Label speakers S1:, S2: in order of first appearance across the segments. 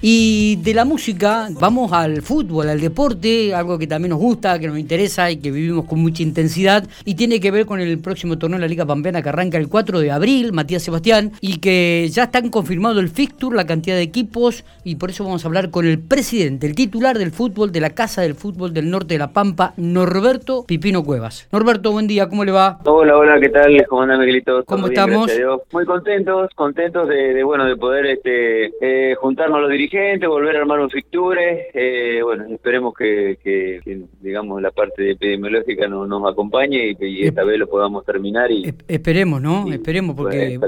S1: Y de la música vamos al fútbol, al deporte, algo que también nos gusta, que nos interesa y que vivimos con mucha intensidad y tiene que ver con el próximo torneo de la Liga Pampeana que arranca el 4 de abril, Matías Sebastián, y que ya están confirmado el fixture, la cantidad de equipos y por eso vamos a hablar con el presidente, el titular del fútbol de la Casa del Fútbol del Norte de la Pampa, Norberto Pipino Cuevas. Norberto, buen día, ¿cómo le va?
S2: Hola, hola, ¿qué tal? ¿Cómo anda Miguelito?
S1: ¿Cómo estamos?
S2: Muy contentos, contentos de, bueno de poder este eh, juntarnos los dirigentes gente, volver a armar un fixture. Eh, bueno, esperemos que, digamos, la parte epidemiológica no, nos acompañe y, esta vez lo podamos terminar. y
S1: Esperemos, ¿no? esperemos, porque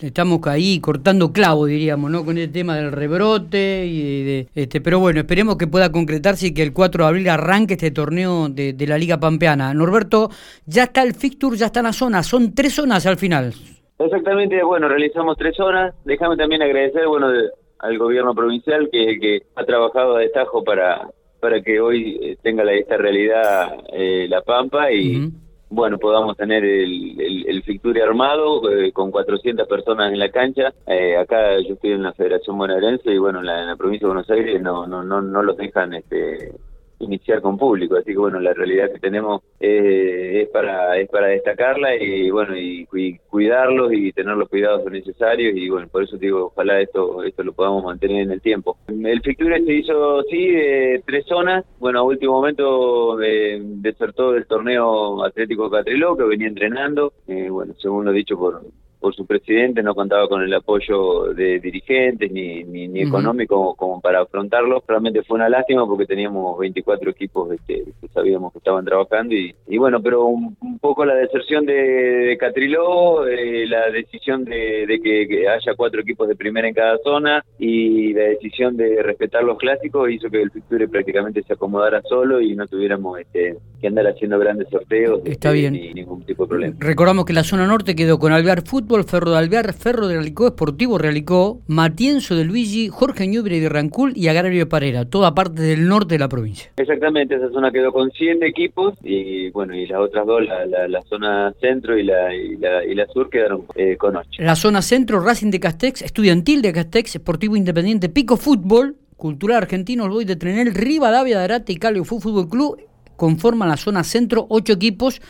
S1: estamos ahí cortando clavo, diríamos, ¿no? Con el tema del rebrote. y de, este Pero bueno, esperemos que pueda concretarse y que el 4 de abril arranque este torneo de, de la Liga Pampeana. Norberto, ya está el fixture, ya está en la zona. Son tres zonas al final.
S2: Exactamente, bueno, realizamos tres zonas. Déjame también agradecer, bueno, de, al gobierno provincial que, que ha trabajado a destajo para, para que hoy eh, tenga la, esta realidad eh, La Pampa y bueno, podamos tener el, el, el Ficture armado eh, con 400 personas en la cancha. acá yo estoy en la Federación Bonaerense y bueno, en la, en la provincia de Buenos Aires no, no, no, no los dejan este iniciar con público. Así que bueno la realidad que tenemos eh, es para es para destacarla y bueno y, cuidarlos y tener los cuidados necesarios y bueno por eso digo ojalá esto esto lo podamos mantener en el tiempo. El Ficture se hizo sí de tres zonas. Bueno a último momento eh, desertó del torneo Atlético Catriló que venía entrenando. Eh, bueno según lo dicho por por su presidente, no contaba con el apoyo de dirigentes ni, ni, económico como, para afrontarlo. Realmente fue una lástima porque teníamos 24 equipos este, que sabíamos que estaban trabajando y, y bueno, pero un, poco la deserción de, Catriló, eh, la decisión de, que, haya cuatro equipos de primera en cada zona y la decisión de respetar los clásicos hizo que el Picture prácticamente se acomodara solo y no tuviéramos este, que andar haciendo grandes sorteos
S1: Está este, bien.
S2: ni ningún tipo de problema.
S1: Recordamos que la zona norte quedó con Alvear Fútbol Ferro de Alvear, Ferro de Realicó, Esportivo Realicó, Matienzo de Luigi, Jorge Ñubre de Rancul y Agrario de Parera, toda parte del norte de la provincia.
S2: Exactamente, esa zona quedó con 100 equipos y bueno, y las otras dos, la, zona centro y la, y la, sur quedaron eh, con 8.
S1: La zona centro, Racing de Castex, Estudiantil de Castex, Esportivo Independiente, Pico Fútbol, Cultural Argentino, Boy de Trenel, Rivadavia de Arate y Calio Fútbol Club conforman la zona centro, ocho equipos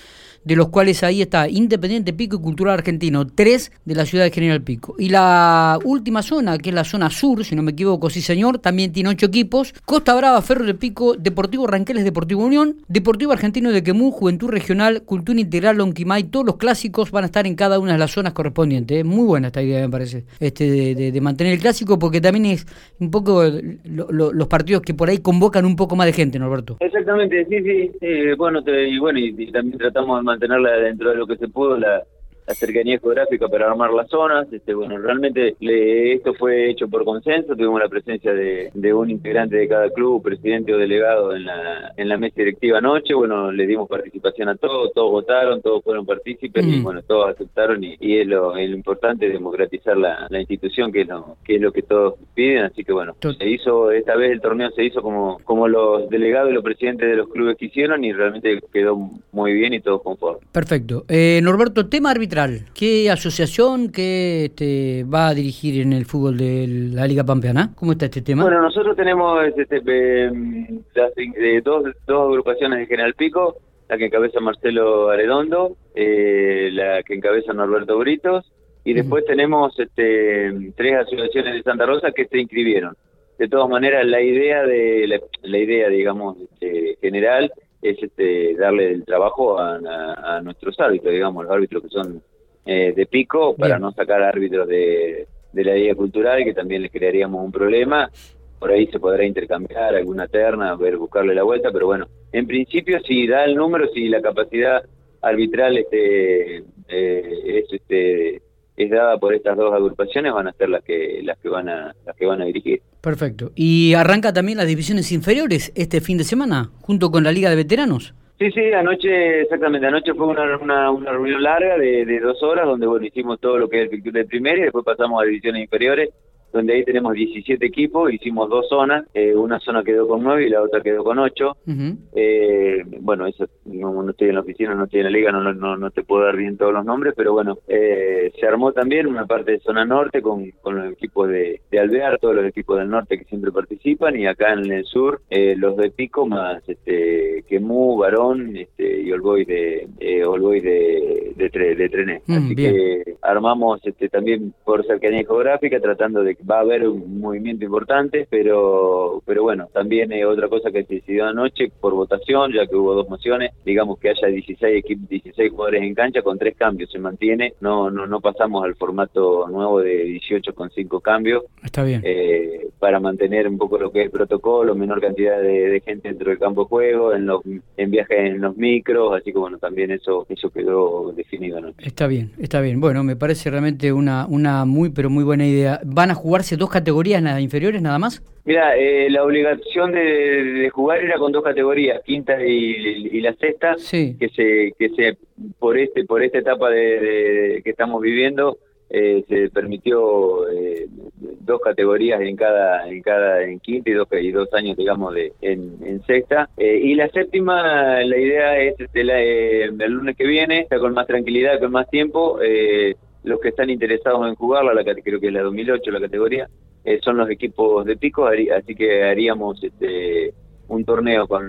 S1: de los cuales ahí está Independiente Pico y Cultural Argentino, tres de la ciudad de General Pico. Y la última zona, que es la zona sur, si no me equivoco, sí señor, también tiene ocho equipos. Costa Brava, Ferro de Pico, Deportivo Ranqueles, Deportivo Unión, Deportivo Argentino de Quemú, Juventud Regional, Cultura Integral, Lonquimay, todos los clásicos van a estar en cada una de las zonas correspondientes. ¿eh? Muy buena esta idea, me parece, este de, mantener el clásico, porque también es un poco los partidos que por ahí convocan un poco más de gente, Norberto.
S2: Exactamente, sí, sí. bueno, y bueno, y, también tratamos de mantenerla dentro de lo que se pudo la, la cercanía geográfica para armar las zonas. Este, bueno, realmente esto fue hecho por consenso, tuvimos la presencia de, un integrante de cada club, presidente o delegado en la, en la mesa directiva anoche, bueno, le dimos participación a todos, todos votaron, todos fueron partícipes y mm. bueno, todos aceptaron y, es, lo, es, lo, importante democratizar la, la, institución que es lo que es lo que todos piden, así que bueno, se hizo, esta vez el torneo se hizo como, como los delegados y los presidentes de los clubes quisieron y realmente quedó muy bien y todos conformes.
S1: Perfecto. Eh, Norberto, tema arbitral ¿Qué asociación que este, va a dirigir en el fútbol de la Liga Pampeana? ¿Cómo está este tema?
S2: Bueno, nosotros tenemos este, eh, dos, dos agrupaciones de General Pico, la que encabeza Marcelo Aredondo, eh, la que encabeza Norberto Britos, y después tenemos este, tres asociaciones de Santa Rosa que se inscribieron. De todas maneras, la idea de la, idea, digamos, este, general es este, darle el trabajo a, nuestros árbitros, digamos, los árbitros que son eh, de pico, para no sacar árbitros de, de la Liga Cultural, que también les crearíamos un problema. Por ahí se podrá intercambiar alguna terna, ver, buscarle la vuelta, pero bueno, en principio si da el número, si la capacidad arbitral este, eh, es este es dada por estas dos agrupaciones van a ser las que las que van a las que van a dirigir.
S1: Perfecto. Y arranca también las divisiones inferiores este fin de semana junto con la Liga de Veteranos.
S2: Sí, sí, anoche, exactamente, anoche fue una, una, una reunión larga de, de, dos horas donde bueno, hicimos todo lo que es el picture de primera y después pasamos a divisiones inferiores donde ahí tenemos 17 equipos, hicimos dos zonas, eh, una zona quedó con 9 y la otra quedó con 8. eh, bueno, eso no, estoy en la oficina, no estoy en la liga, no, no, no te puedo dar bien todos los nombres, pero bueno, eh, se armó también una parte de zona norte con, con los equipos de, de Alvear, todos los equipos del norte que siempre participan, y acá en el sur eh, los de Pico más este, Quemú, Varón este, y Olboy de, eh, de, de, de Trené. Mm, Así que armamos este, también por cercanía geográfica, tratando de va a haber un movimiento importante, pero pero bueno, también eh, otra cosa que se decidió anoche por votación, ya que hubo dos mociones, digamos que haya 16 equipos, 16 jugadores en cancha con tres cambios, se mantiene, no no no pasamos al formato nuevo de 18 con cinco cambios.
S1: Está bien.
S2: Eh, para mantener un poco lo que es el protocolo, menor cantidad de, gente dentro del campo de juego, en los en viajes en los micros, así que bueno, también eso eso quedó definido anoche.
S1: Está bien, está bien. Bueno, me parece realmente una una muy pero muy buena idea. ¿Van a jugarse dos categorías nada inferiores nada más?
S2: Mira, eh, la obligación de, jugar era con dos categorías, quinta y, la sexta, que se que se por este por esta etapa de, que estamos viviendo eh, se permitió eh, dos categorías en cada en cada en quinta y dos y dos años digamos de en, sexta y la séptima la idea es este, el lunes que viene está con más tranquilidad con más tiempo los que están interesados en jugarla la creo que es la 2008 la categoría eh, son los equipos de pico, así que haríamos este, un torneo con,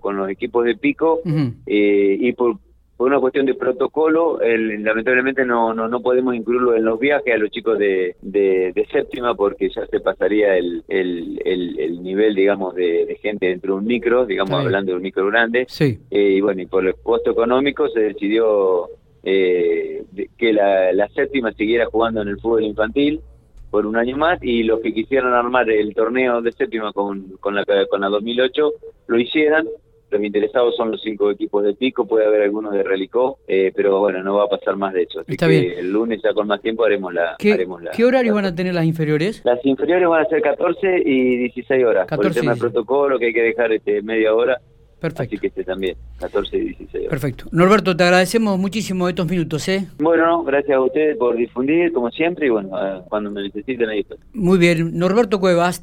S2: con los equipos de pico eh, y por, una cuestión de protocolo, lamentablemente no, no, no podemos incluirlo en los viajes a los chicos de, de, séptima porque ya se pasaría el, el, el, nivel, digamos, de, gente dentro de un micro, digamos, hablando de un micro grande.
S1: Sí.
S2: Eh, y bueno, y por el costo económico se decidió que la, la séptima siguiera jugando en el fútbol infantil por un año más y los que quisieran armar el torneo de séptima con, con, la, con la 2008 lo hicieran. Los interesados son los cinco equipos de pico, puede haber algunos de Relicó, eh, pero bueno, no va a pasar más de hecho. Así
S1: Está
S2: que
S1: bien.
S2: el lunes ya con más tiempo haremos la...
S1: ¿Qué,
S2: haremos
S1: ¿qué horario van a tener las inferiores?
S2: Las inferiores van a ser 14 y 16 horas. 14 por el tema del protocolo que hay que dejar este media hora
S1: Perfecto.
S2: Así que este también, 14 y 16
S1: Perfecto. Norberto, te agradecemos muchísimo estos minutos, ¿eh?
S2: Bueno, gracias a ustedes por difundir, como siempre, y bueno, cuando me necesiten ahí estoy.
S1: Muy bien. Norberto Cuevas,